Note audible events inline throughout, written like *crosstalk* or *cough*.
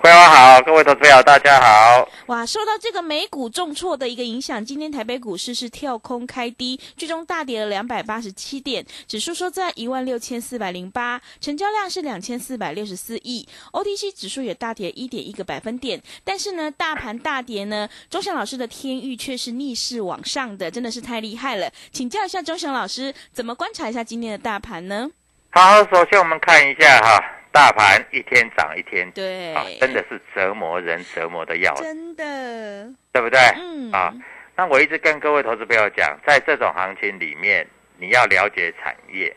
桂花好，各位投资友大家好。哇，受到这个美股重挫的一个影响，今天台北股市是跳空开低，最终大跌了两百八十七点，指数收在一万六千四百零八，成交量是两千四百六十四亿，OTC 指数也大跌一点一个百分点。但是呢，大盘大跌呢，钟祥老师的天域却是逆势往上的，真的是太厉害了。请教一下钟祥老师，怎么观察一下今天的大盘呢？好，首先我们看一下哈。大盘一天涨一天，对啊，真的是折磨人、折磨的要真的，对不对？嗯啊，那我一直跟各位投资朋友讲，在这种行情里面，你要了解产业，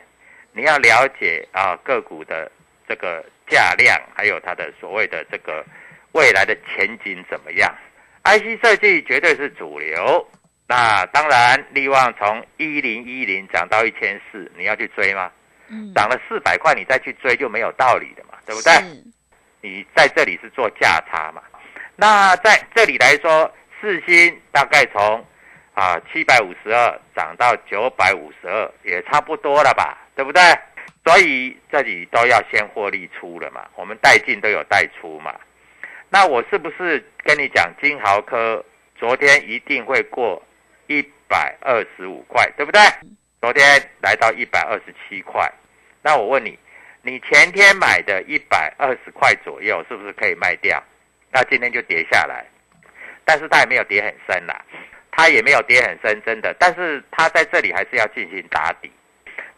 你要了解啊个股的这个价量，还有它的所谓的这个未来的前景怎么样？IC 设计绝对是主流，那当然，利旺从一零一零涨到一千四，你要去追吗？涨了四百块，你再去追就没有道理的嘛，对不对？你在这里是做价差嘛？那在这里来说，四星大概从啊七百五十二涨到九百五十二，也差不多了吧，对不对？所以这里都要先获利出了嘛，我们带进都有带出嘛。那我是不是跟你讲金豪科昨天一定会过一百二十五块，对不对？昨天来到一百二十七块。那我问你，你前天买的一百二十块左右，是不是可以卖掉？那今天就跌下来，但是它也没有跌很深啦，它也没有跌很深，真的。但是它在这里还是要进行打底。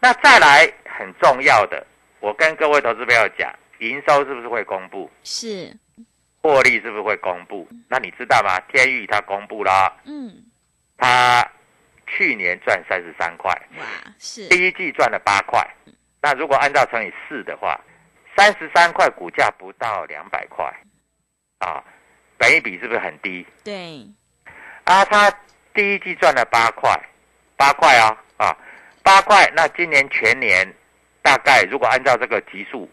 那再来很重要的，我跟各位投资朋友讲，营收是不是会公布？是。获利是不是会公布？那你知道吗？天宇它公布了，嗯，它去年赚三十三块，哇，是第一季赚了八块。那如果按照乘以四的话，三十三块股价不到两百块，啊，本一比是不是很低？对。啊，他第一季赚了八块，八块啊啊，八块。那今年全年大概如果按照这个级数，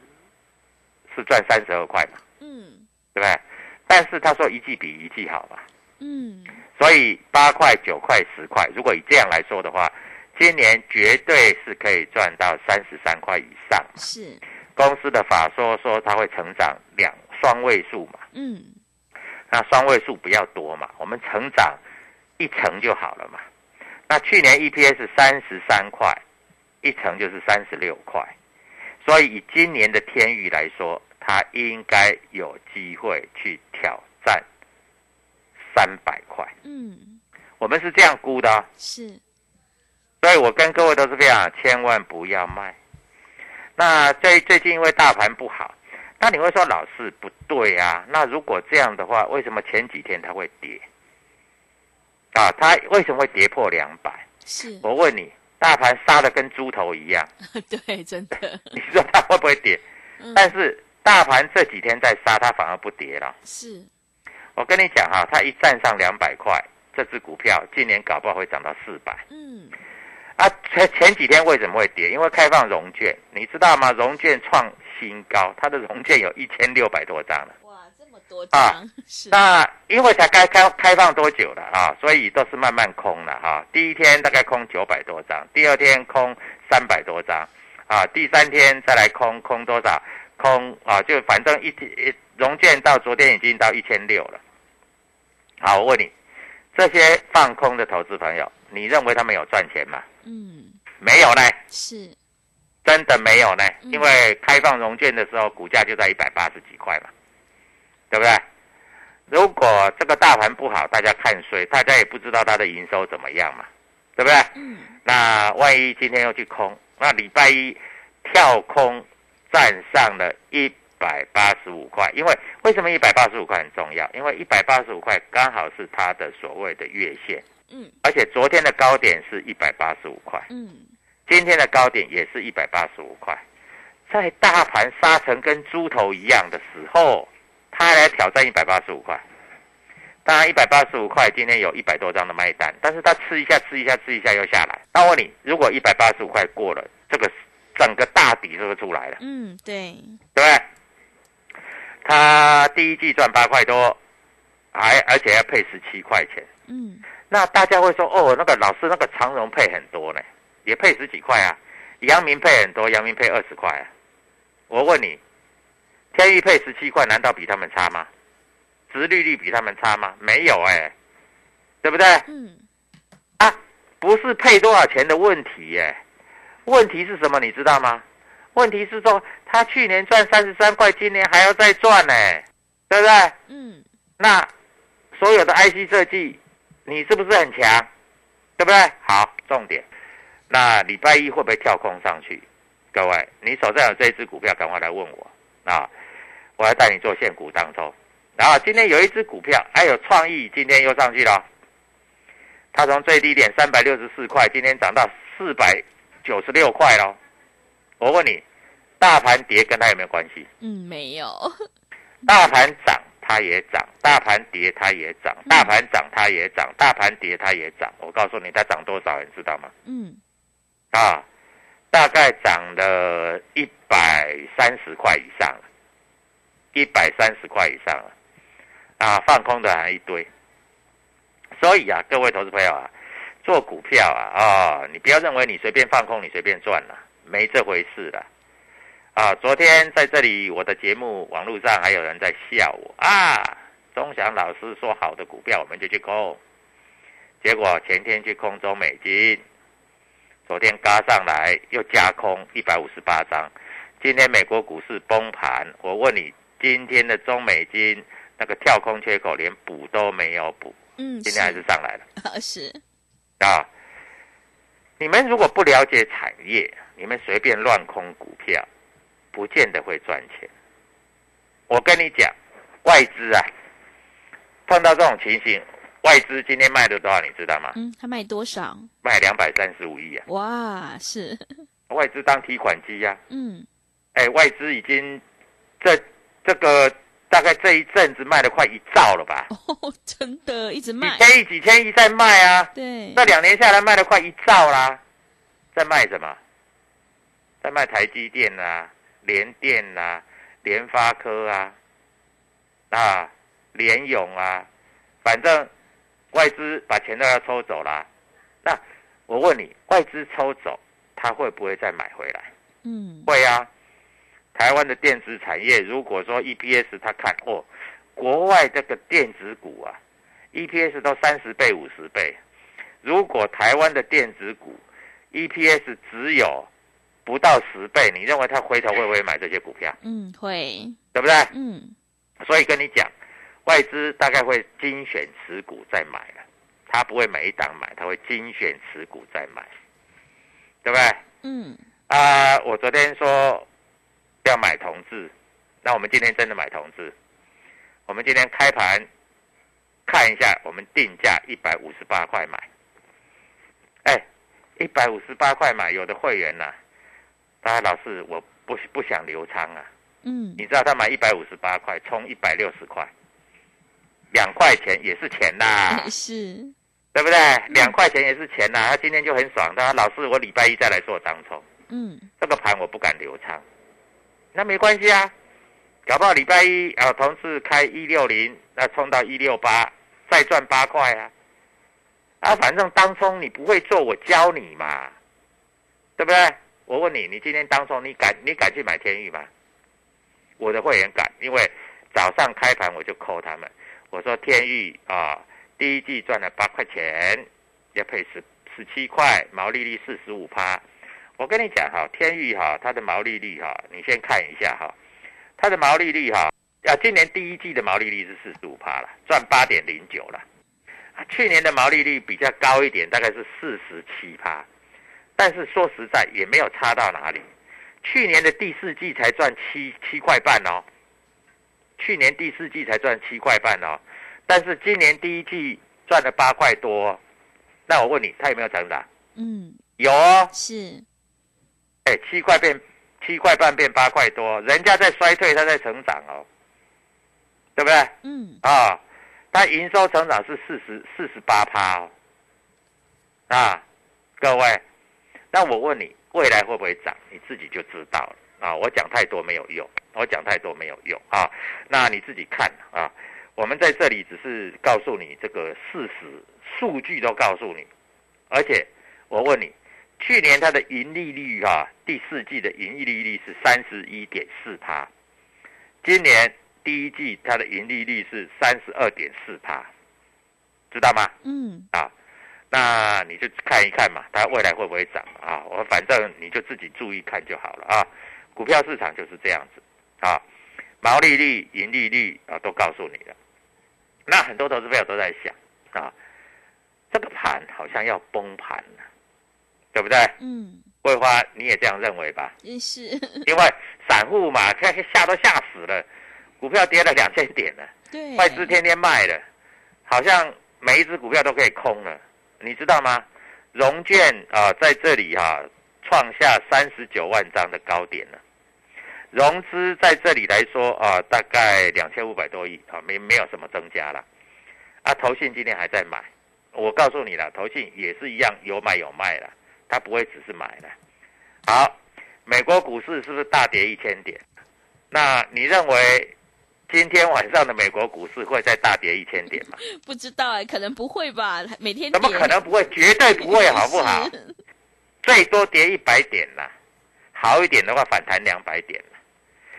是赚三十二块嘛？嗯，对不对？但是他说一季比一季好嘛？嗯。所以八块、九块、十块，如果以这样来说的话。今年绝对是可以赚到三十三块以上。是公司的法说说它会成长两双位数嘛？嗯，那双位数不要多嘛，我们成长一成就好了嘛。那去年 EPS 三十三块，一成就是三十六块，所以以今年的天宇来说，它应该有机会去挑战三百块。嗯，我们是这样估的。是。所以我跟各位都是这样，千万不要卖。那最最近因为大盘不好，那你会说老师不对啊？那如果这样的话，为什么前几天它会跌？啊，它为什么会跌破两百？是我问你，大盘杀的跟猪头一样，*laughs* 对，真的。*laughs* 你说它会不会跌？但是大盘这几天在杀，它反而不跌了。是，我跟你讲哈，它一站上两百块，这只股票今年搞不好会涨到四百。嗯。啊，前前几天为什么会跌？因为开放融券，你知道吗？融券创新高，它的融券有一千六百多张了。哇，这么多张！*laughs* 是。那因为才开开开放多久了啊？所以都是慢慢空了哈。第一天大概空九百多张，第二天空三百多张，啊，第三天再来空空多少？空啊，就反正一天融券到昨天已经到一千六了。好，我问你，这些放空的投资朋友，你认为他们有赚钱吗？嗯，没有呢，是，真的没有呢。嗯。因为开放融券的时候，股价就在一百八十几块嘛，对不对？如果这个大盘不好，大家看衰，大家也不知道它的营收怎么样嘛，对不对？嗯，那万一今天又去空，那礼拜一跳空站上了一百八十五块，因为为什么一百八十五块很重要？因为一百八十五块刚好是它的所谓的月线，嗯，而且昨天的高点是一百八十五块，嗯，今天的高点也是一百八十五块，在大盘杀成跟猪头一样的时候，他来挑战一百八十五块。当然，一百八十五块今天有一百多张的卖单，但是他吃一下、吃一下、吃一下又下来。那我问你，如果一百八十五块过了，这个整个大底是不是出来了？嗯，对，对不对？它第一季赚八块多，还而且要配十七块钱。嗯，那大家会说，哦，那个老师那个长荣配很多呢，也配十几块啊，阳明配很多，阳明配二十块啊。我问你，天域配十七块，难道比他们差吗？殖利率比他们差吗？没有哎、对不对？嗯，啊，不是配多少钱的问题耶，问题是什么？你知道吗？问题是说他去年赚三十三块，今年还要再赚呢，对不对？嗯，那所有的 IC 设计，你是不是很强？对不对？好，重点，那礼拜一会不会跳空上去？各位，你手上有这一只股票，赶快来问我啊！我要带你做现股当中。然后今天有一只股票，还有创意，今天又上去了。它从最低点三百六十四块，今天涨到四百九十六块喽。我问你，大盘跌跟它有没有关系？嗯，没有，大盘涨它也涨，大盘跌它也涨，大盘涨它也涨，大盘跌它也涨。我告诉你，它涨多少，你知道吗？嗯，啊，大概涨了一百三十块以上了，一百三十块以上了。啊，放空的还一堆。所以啊，各位投资朋友啊，做股票啊，啊、你不要认为你随便放空，你随便赚了，没这回事的。啊，昨天在这里我的节目网络上还有人在笑我啊，钟祥老师说好的股票我们就去空，结果前天去空中美金，昨天嘎上来又加空一百五十八张，今天美国股市崩盘，我问你，今天的中美金那个跳空缺口连补都没有补，嗯，今天还是上来了。啊，*laughs* 是，啊，你们如果不了解产业，你们随便乱空股票，不见得会赚钱。我跟你讲，外资啊，碰到这种情形，外资今天卖了多少，你知道吗？嗯，他卖多少？卖两百三十五亿啊！哇，是，外资当提款机呀、嗯，哎，外资已经这这个大概这一阵子卖了快一兆了吧？哦，真的一直卖几卖，千亿、几千亿在卖啊！对，那两年下来卖了快一兆啦，在卖什么？在卖台积电啦、联电啦、联发科啊、啊联咏啊，反正外资把钱都要抽走啦。那我问你，外资抽走，他会不会再买回来？嗯，会啊。台湾的电子产业，如果说 EPS 他看哦，国外这个电子股啊，EPS 都三十倍、五十倍。如果台湾的电子股 EPS 只有不到十倍，你认为他回头会不会买这些股票？嗯，会，对不对？嗯，所以跟你讲，外资大概会精选持股再买了，他不会每一档买，他会精选持股再买，对不对？嗯，啊、我昨天说要买同志，那我们今天真的买同志。我们今天开盘看一下，我们定价一百五十八块买。哎，一百五十八块买，有的会员呐、大家老是我不不想留仓啊。嗯，你知道他买一百五十八块，冲一百六十块，两块钱也是钱呐，*laughs* 是，对不对？两块钱也是钱呐。他今天就很爽，他说老是我礼拜一再来做当冲。嗯，这个盘我不敢留仓，那没关系啊，搞不好礼拜一啊，同事开一六零，那冲到一六八，再赚八块啊，啊，反正当冲你不会做，我教你嘛，对不对？我问你，你今天当中，你敢你敢去买天域吗？我的会员敢，因为早上开盘我就扣他们，我说天域啊，第一季赚了八块钱，要配十十七块，毛利率四十五趴。我跟你讲哈，天域哈，它的毛利率哈，你先看一下哈，它的毛利率哈，啊，今年第一季的毛利率是四十五趴了，赚八点零九了。去年的毛利率比较高一点，大概是四十七趴，但是说实在也没有差到哪里。去年的第四季才赚七七块半哦，去年第四季才赚七块半哦，但是今年第一季赚了八块多。那我问你，他有没有成长？嗯，有哦，是，哎，七块变七块半变八块多，人家在衰退，他在成长哦，对不对？嗯，啊，它营收成长是四十四十八趴哦，啊，各位，那我问你，未来会不会涨？你自己就知道了啊！我讲太多没有用，我讲太多没有用啊！那你自己看啊！我们在这里只是告诉你这个事实，数据都告诉你，而且我问你，去年它的盈利率啊，第四季的盈利率是三十一点四趴，今年第一季它的盈利率是三十二点四趴，知道吗？嗯，啊，那你就看一看嘛，它未来会不会涨啊？我反正你就自己注意看就好了啊。股票市场就是这样子啊，毛利率、盈利率啊都告诉你了。那很多投资朋友都在想啊，这个盘好像要崩盘了，对不对？嗯，桂花你也这样认为吧？也是，*laughs* 因为散户嘛，看吓都吓死了，股票跌了两千点了。对，外资天天卖了，好像每一只股票都可以空了，你知道吗？融券啊、在这里哈、创下三十九万张的高点了，融资在这里来说啊、大概两千五百多亿啊，没没有什么增加了，啊，投信今天还在买，我告诉你了，投信也是一样有买有卖了，它不会只是买了。好，美国股市是不是大跌一千点？那你认为今天晚上的美国股市会再大跌一千点吗？*laughs* 不知道哎，可能不会吧？每天怎么可能不会？绝对不会，好不好？*laughs* 最多跌一百点啦，好一点的话反弹两百点啦。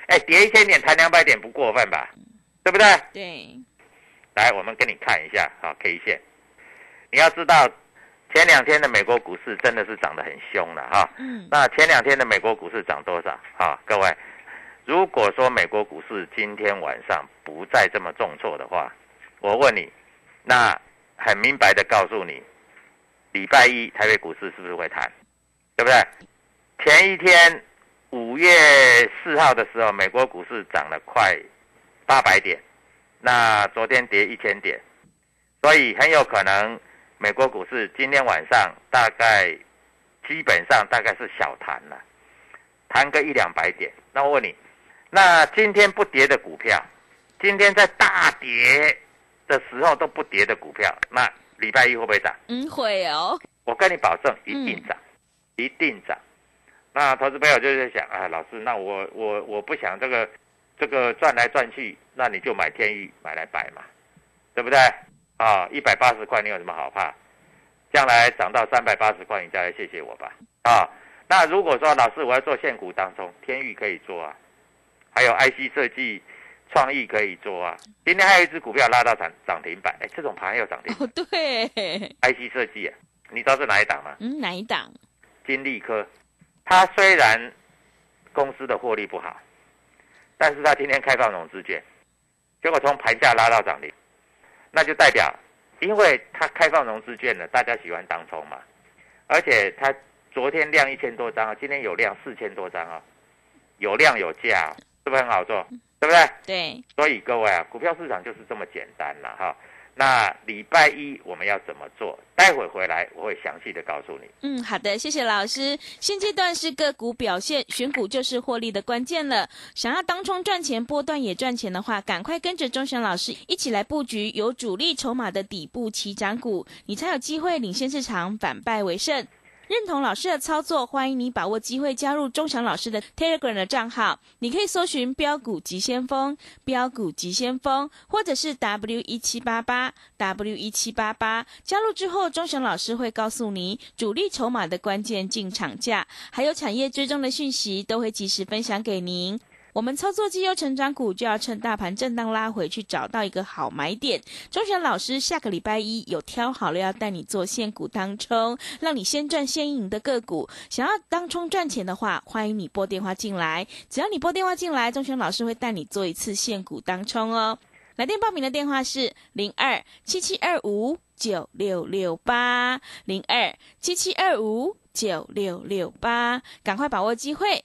哎，跌一千点，弹两百点不过分吧？对不对？对，来，我们给你看一下啊 K 线。你要知道，前两天的美国股市真的是涨得很凶了哈。嗯，那前两天的美国股市涨多少哈？各位，如果说美国股市今天晚上不再这么重挫的话，我问你，那很明白的告诉你，礼拜一台北股市是不是会弹？对不对？前一天五月四号的时候，美国股市涨了快八百点，那昨天跌一千点，所以很有可能美国股市今天晚上大概基本上大概是小弹了，弹个一两百点。那我问你，那今天不跌的股票，今天在大跌的时候都不跌的股票，那礼拜一会不会涨？嗯，会哦，我跟你保证，一定涨，一定涨。那投资朋友就在想啊，老师，那我我我不想这个这个转来转去，那你就买天域买来摆嘛，对不对？啊，一百八十块你有什么好怕？将来涨到三百八十块，你再来谢谢我吧。啊，那如果说老师我要做现股当中，天域可以做啊，还有 IC 设计、创意可以做啊。今天还有一只股票拉到涨涨停板，哎，这种盘有涨停哦，对，IC 设计、啊，你知道是哪一档吗？嗯，哪一档？金利科，它虽然公司的获利不好，但是它今天开放融资券，结果从盘价拉到涨停，那就代表，因为它开放融资券了，大家喜欢当冲嘛，而且它昨天量一千多张啊，今天有量四千多张啊，有量有价、啊，是不是很好做？对不对？对，所以各位啊，股票市场就是这么简单了哈。那礼拜一我们要怎么做？待会回来我会详细的告诉你。嗯，好的，谢谢老师。现阶段是个股表现，选股就是获利的关键了。想要当冲赚钱，波段也赚钱的话，赶快跟着钟祥老师一起来布局有主力筹码的底部起涨股，你才有机会领先市场，反败为胜。认同老师的操作，欢迎你把握机会加入钟祥老师的 Telegram 的账号。你可以搜寻“标股急先锋”、“标股急先锋”，或者是 W 一七八八 W 一七八八。加入之后，钟祥老师会告诉你主力筹码的关键进场价，还有产业追踪的讯息，都会及时分享给您。我们操作绩优成长股，就要趁大盘震荡拉回去，找到一个好买点。钟祥老师下个礼拜一有挑好了，要带你做现股当冲，让你先赚先赢的个股。想要当冲赚钱的话，欢迎你拨电话进来。只要你拨电话进来，钟祥老师会带你做一次现股当冲哦。来电报名的电话是零二七七二五九六六八零二七七二五九六六八，赶快把握机会。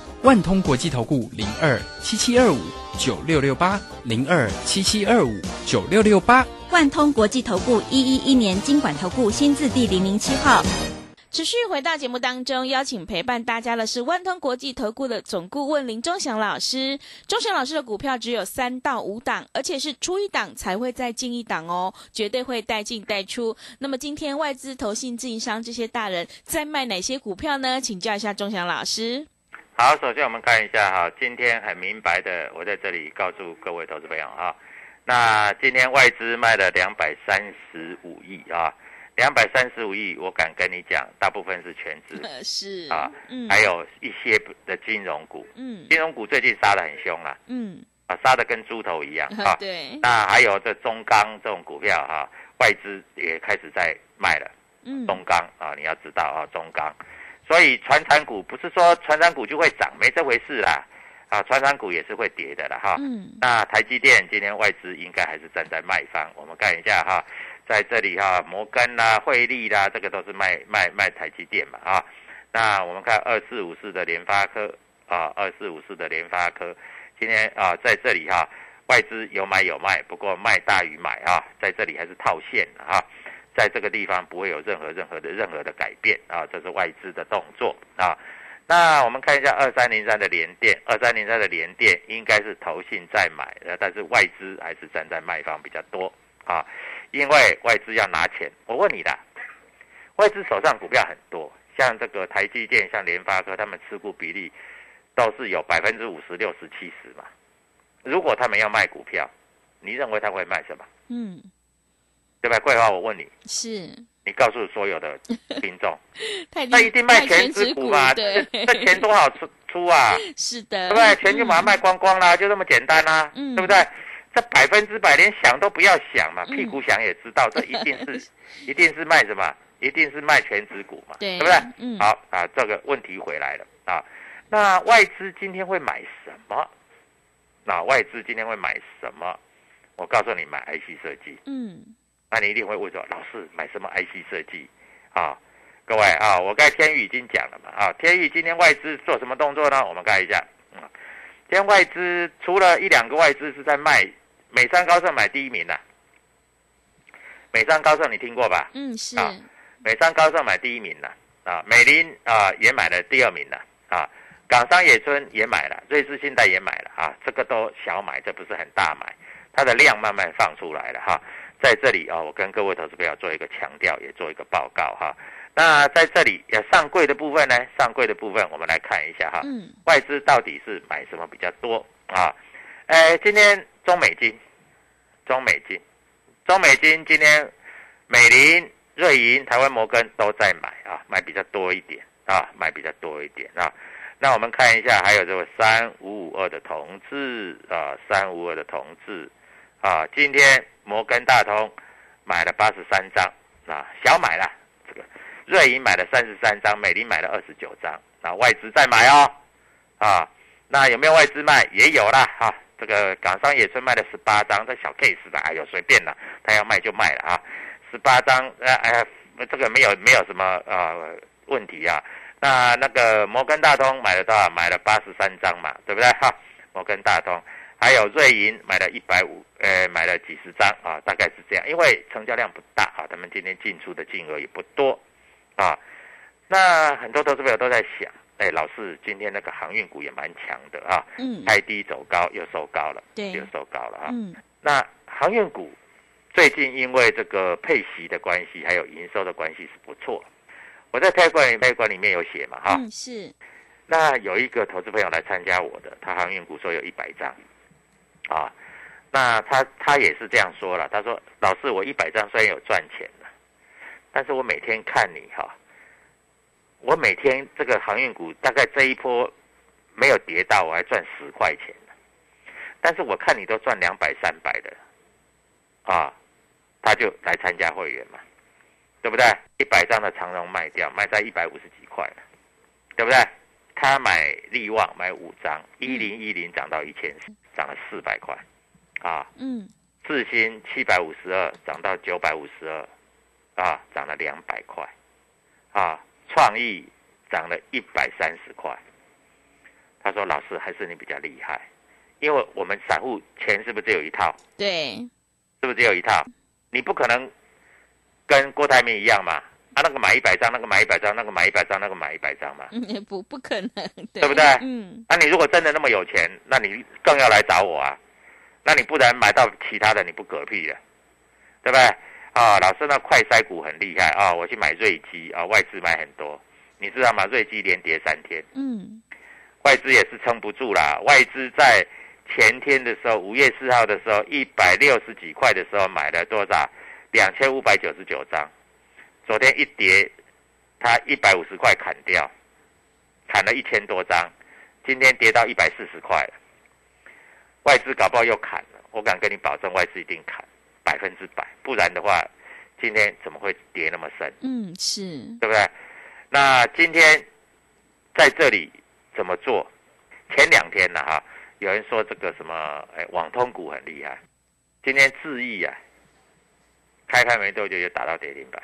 万通国际投顾零二七七二五九六六八零二七七二五九六六八，万通国际投顾一一一年经管投顾新字第零零七号。持续回到节目当中，邀请陪伴大家的是万通国际投顾的总顾问林忠祥老师。忠祥老师的股票只有三到五档，而且是出一档才会再进一档哦，绝对会带进带出。那么今天外资、投信、自营商这些大人在卖哪些股票呢？请教一下忠祥老师。好，首先我们看一下哈，今天很明白的，我在这里告诉各位投资朋友哈，那今天外资卖了两百三十五亿啊，两百三十五亿，我敢跟你讲，大部分是全资 *laughs* 是啊，嗯，还有一些的金融股，嗯，金融股最近杀的很凶啊，嗯，啊，杀的跟猪头一样啊，*laughs* 对，那还有这中钢这种股票哈，外资也开始在卖了，嗯，中钢啊，你要知道啊，中钢。所以，传产股不是说传产股就会涨，没这回事啦，啊，传产股也是会跌的了哈。嗯。那台积电今天外资应该还是站在卖方，我们看一下哈，在这里哈，摩根啦、汇利啦，这个都是卖卖卖台积电嘛啊。那我们看二四五四的联发科啊，二四五四的联发科，今天啊在这里哈，外资有买有卖，不过卖大于买啊，在这里还是套现啊。在这个地方不会有任何任何的任何的改变啊，这是外资的动作啊。那我们看一下二三零三的联电，二三零三的联电应该是投信在买，呃，但是外资还是站在卖方比较多啊，因为外资要拿钱。我问你的，外资手上股票很多，像这个台积电、像联发科，他们持股比例都是有百分之五十六十七十嘛。如果他们要卖股票，你认为他会卖什么？嗯。对吧？桂花，我问你，是你告诉所有的 *laughs* 听众，那一定卖全值股嘛？对，这钱多好出 *laughs* 出啊！是的，对不对？钱就把它卖光光啦，就这么简单啦，对不对？这百分之百连想都不要想嘛，屁股想也知道，这一定是 *laughs* 一定是卖什么？一定是卖全值股嘛？对，对不对？嗯，好啊，这个问题回来了啊。那外资今天会买什么？那外资今天会买什么？我告诉你，买 IC 设计。嗯。那你一定会问说，老师买什么 IC 设计？啊，各位啊，我刚才天宇已经讲了嘛，啊，天宇今天外资做什么动作呢？我们看一下，啊，今天外资除了一两个外资是在卖美商高盛买第一名的，美商高盛你听过吧？嗯，是。啊，美商高盛买第一名的，啊，美林啊也买了第二名的，啊，港商野村也买了，瑞士信贷也买了，啊，这个都小买，这不是很大买，它的量慢慢放出来了哈。在这里啊，我跟各位投资朋友做一个强调，也做一个报告哈。那在这里，上柜的部分呢，上柜的部分我们来看一下哈。嗯。外资到底是买什么比较多啊？哎，今天中美金，中美金，中美金今天美林、瑞银、台湾摩根都在买啊，买比较多一点啊，买比较多一点啊。那我们看一下，还有这个三五五二的同志啊，三五二的同志啊，今天。摩根大通买了八十三张，啊，小买了这个，瑞银买了三十三张，美林买了二十九张，啊，外资在买哦，啊，那有没有外资卖？也有啦，哈，这个港商野村卖了十八张，这小 case 的，哎呦，随便了，他要卖就卖了啊，十八张，呃，哎，这个没有没有什么呃问题啊，那那个摩根大通买了多少？买了八十三张嘛，对不对？哈，摩根大通。还有瑞银买了一百五，呃，买了几十张啊，大概是这样，因为成交量不大啊，他们今天进出的金额也不多啊。那很多投资朋友都在想，哎，老师，今天那个航运股也蛮强的啊，嗯，开低走高又收高了，对。又收高了啊。嗯。那航运股最近因为这个配息的关系，还有营收的关系是不错。我在泰管泰管里面有写嘛哈，嗯是，那有一个投资朋友来参加我的，他航运股说有一百张，啊，那他他也是这样说了，他说老师我一百张虽然有赚钱了，但是我每天看你哈，我每天这个航运股大概这一波没有跌到，我还赚十块钱，但是我看你都赚两百三百的，啊，他就来参加会员嘛，对不对？一百张的长荣卖掉，卖在一百五十几块了，对不对？他买利旺买五张，一零一零涨到一千四，涨了四百块，啊，嗯智新七百五十二涨到九百五十二，啊，涨了两百块，啊，创意涨了一百三十块。他说：“老师，还是你比较厉害，因为我们散户钱是不是只有一套？对，是不是只有一套？你不可能跟郭台铭一样嘛？啊，那个买一百张，那个买一百张，那个买一百张，那个买一百张嘛？嗯也不不可能，对对不对嗯那、你如果真的那么有钱，那你更要来找我啊？那你不然买到其他的你不嗝屁了，对不对？啊，老师，那快筛股很厉害啊！我去买瑞基啊，外资买很多，你知道吗？瑞基连跌三天，嗯外资也是撑不住啦。外资在前天的时候，五月四号的时候，一百六十几块的时候买了多少？两千五百九十九张。昨天一跌，它一百五十块砍掉，砍了一千多张。今天跌到一百四十块了，外资搞不好又砍了。我敢跟你保证，外资一定砍百分之百，不然的话，今天怎么会跌那么深？嗯是，对不对？那今天在这里怎么做？前两天呢，哈，有人说这个什么，哎，网通股很厉害。今天智易啊，开盘没多久就打到跌停板。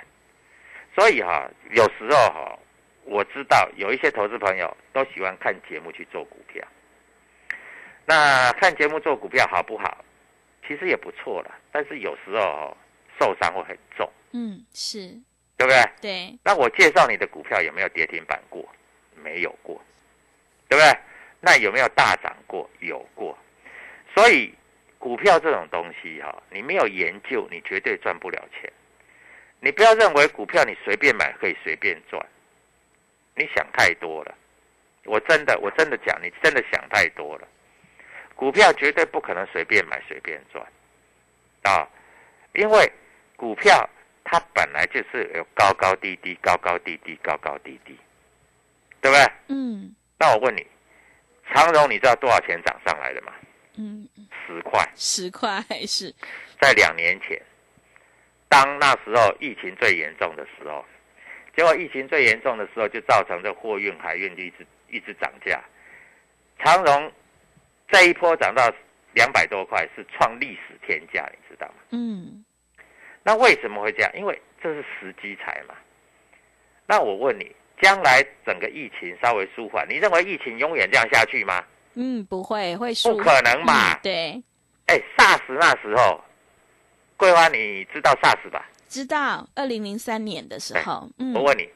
所以哈，有时候哈，我知道有一些投资朋友都喜欢看节目去做股票。那看节目做股票好不好？其实也不错了，但是有时候哦受伤会很重，嗯是，对不对？对，那我介绍你的股票有没有跌停板过？没有过，对不对？那有没有大涨过？有过。所以股票这种东西哈、你没有研究，你绝对赚不了钱。你不要认为股票你随便买可以随便赚，你想太多了。我真的，我真的讲，你真的想太多了。股票绝对不可能随便买随便赚啊，因为股票它本来就是有高高低低、高高低低、高高低低，对不对？嗯那我问你，长荣你知道多少钱涨上来的吗？嗯十块，十块是，在两年前，当那时候疫情最严重的时候，结果疫情最严重的时候，就造成这货运、海运就一直一直涨价。长荣这一波涨到两百多块，是创历史天价，你知道吗？嗯那为什么会这样？因为这是时机财嘛。那我问你，将来整个疫情稍微舒缓，你认为疫情永远这样下去吗？嗯不会会输，不可能嘛嗯对，哎，SARS 那时候，桂花你知道 SARS 吧？知道二零零三年的时候，嗯，我问你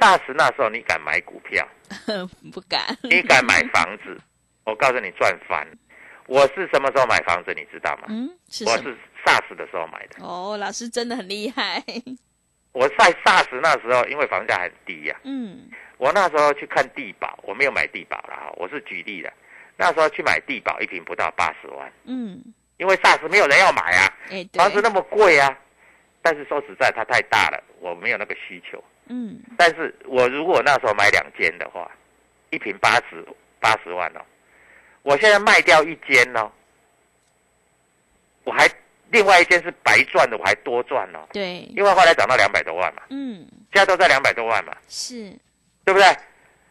，SARS 那时候你敢买股票？*laughs* 不敢，你敢买房子？*laughs* 我告诉你赚翻。我是什么时候买房子？你知道吗？嗯是我？是 SARS 的时候买的。哦，老师真的很厉害，*laughs* 我在 SARS 那时候，因为房价很低呀、嗯我那时候去看地保，我没有买地保了哈，我是举例的。那时候去买地保，一平不到八十万，嗯，因为 SARS 没有人要买啊，房子那么贵啊。但是说实在，它太大了，我没有那个需求。嗯但是我如果那时候买两间的话，一平八十八十万哦，我现在卖掉一间哦，我还另外一间是白赚的，我还多赚哦，对，因为后来涨到两百多万嘛，嗯现在都在两百多万嘛，是，对不对？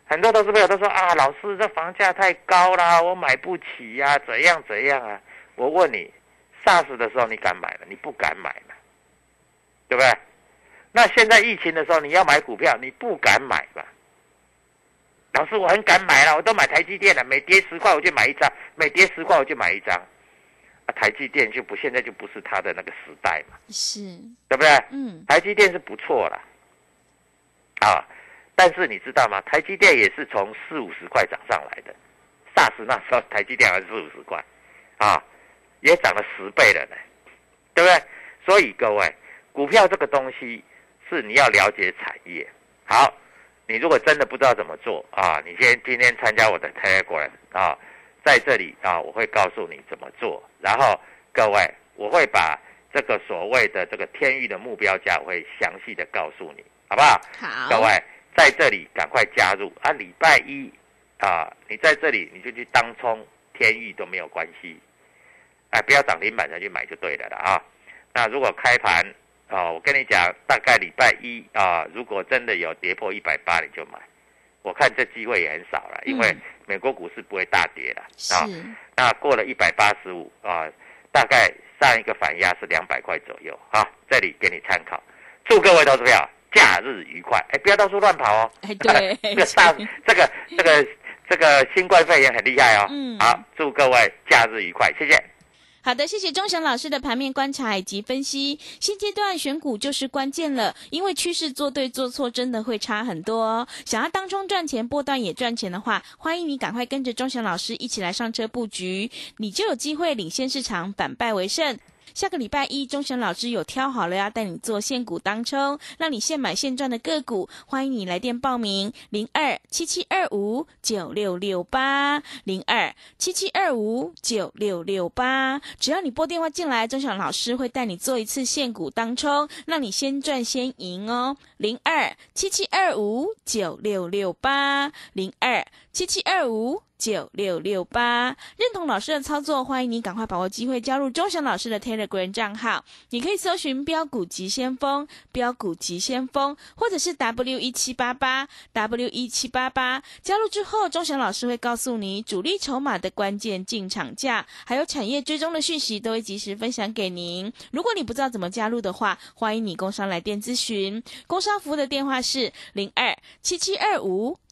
很多投资朋友都说啊，老师这房价太高啦，我买不起呀、怎样怎样啊？我问你，SARS 的时候你敢买吗？你不敢买嘛，对不对？那现在疫情的时候你要买股票，你不敢买吧？老师，我很敢买了，我都买台积电了，每跌十块我就买一张，每跌十块我就买一张。啊，台积电就不现在就不是它的那个时代嘛，是，对不对？嗯台积电是不错了，啊，但是你知道吗？台积电也是从四五十块涨上来的，SARS 那时候台积电还是四五十块，啊，也涨了十倍了呢，对不对？所以各位，股票这个东西是你要了解产业。好，你如果真的不知道怎么做啊，你先今天参加我的 Telegram 啊，在这里啊，我会告诉你怎么做。然后各位，我会把这个所谓的这个天域的目标价，我会详细的告诉你，好不好？好，各位在这里赶快加入啊！礼拜一啊，你在这里你就去当冲天域都没有关系，哎，不要涨停板才去买就对了了啊。那如果开盘啊，我跟你讲，大概礼拜一啊，如果真的有跌破一百八，你就买。我看这机会也很少了，因为美国股市不会大跌了啊。那过了一百八十五啊，大概上一个反压是两百块左右啊，这里给你参考。祝各位投资票假日愉快！哎，不要到处乱跑哦。哎，对，*laughs* 这个大这个这个这个新冠肺炎很厉害哦。嗯。好，祝各位假日愉快，谢谢。好的，谢谢钟祥老师的盘面观察以及分析。现阶段选股就是关键了，因为趋势做对做错真的会差很多。想要当中赚钱，波段也赚钱的话，欢迎你赶快跟着钟祥老师一起来上车布局，你就有机会领先市场，反败为胜。下个礼拜一，钟神老师有挑好了要带你做现股当冲，让你现买现赚的个股，欢迎你来电报名零二七七二五九六六八零二七七二五九六六八。只要你拨电话进来，钟祥老师会带你做一次现股当冲，让你先赚先赢哦。零二七七二五九六六八零二七七二五。九六六八，认同老师的操作，欢迎你赶快把握机会加入钟祥老师的 Telegram 账号。你可以搜寻“标股急先锋”、“标股急先锋”，或者是 W 一七八八 W 一七八八。加入之后，钟祥老师会告诉你主力筹码的关键进场价，还有产业追踪的讯息，都会及时分享给您。如果你不知道怎么加入的话，欢迎你工商来电咨询。工商服务的电话是零二七七二五。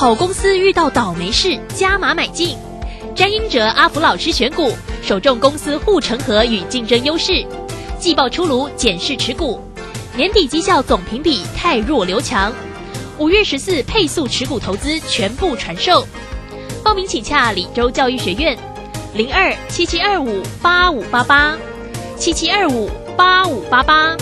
好公司遇到倒霉事，加码买进。詹英哲阿福老师选股，首重公司护城河与竞争优势。季报出炉，检视持股。年底绩效总评比太弱留强。五月十四配速持股投资全部传授。报名请洽李州教育学院，零二七七二五八五八八七七二五八五八八。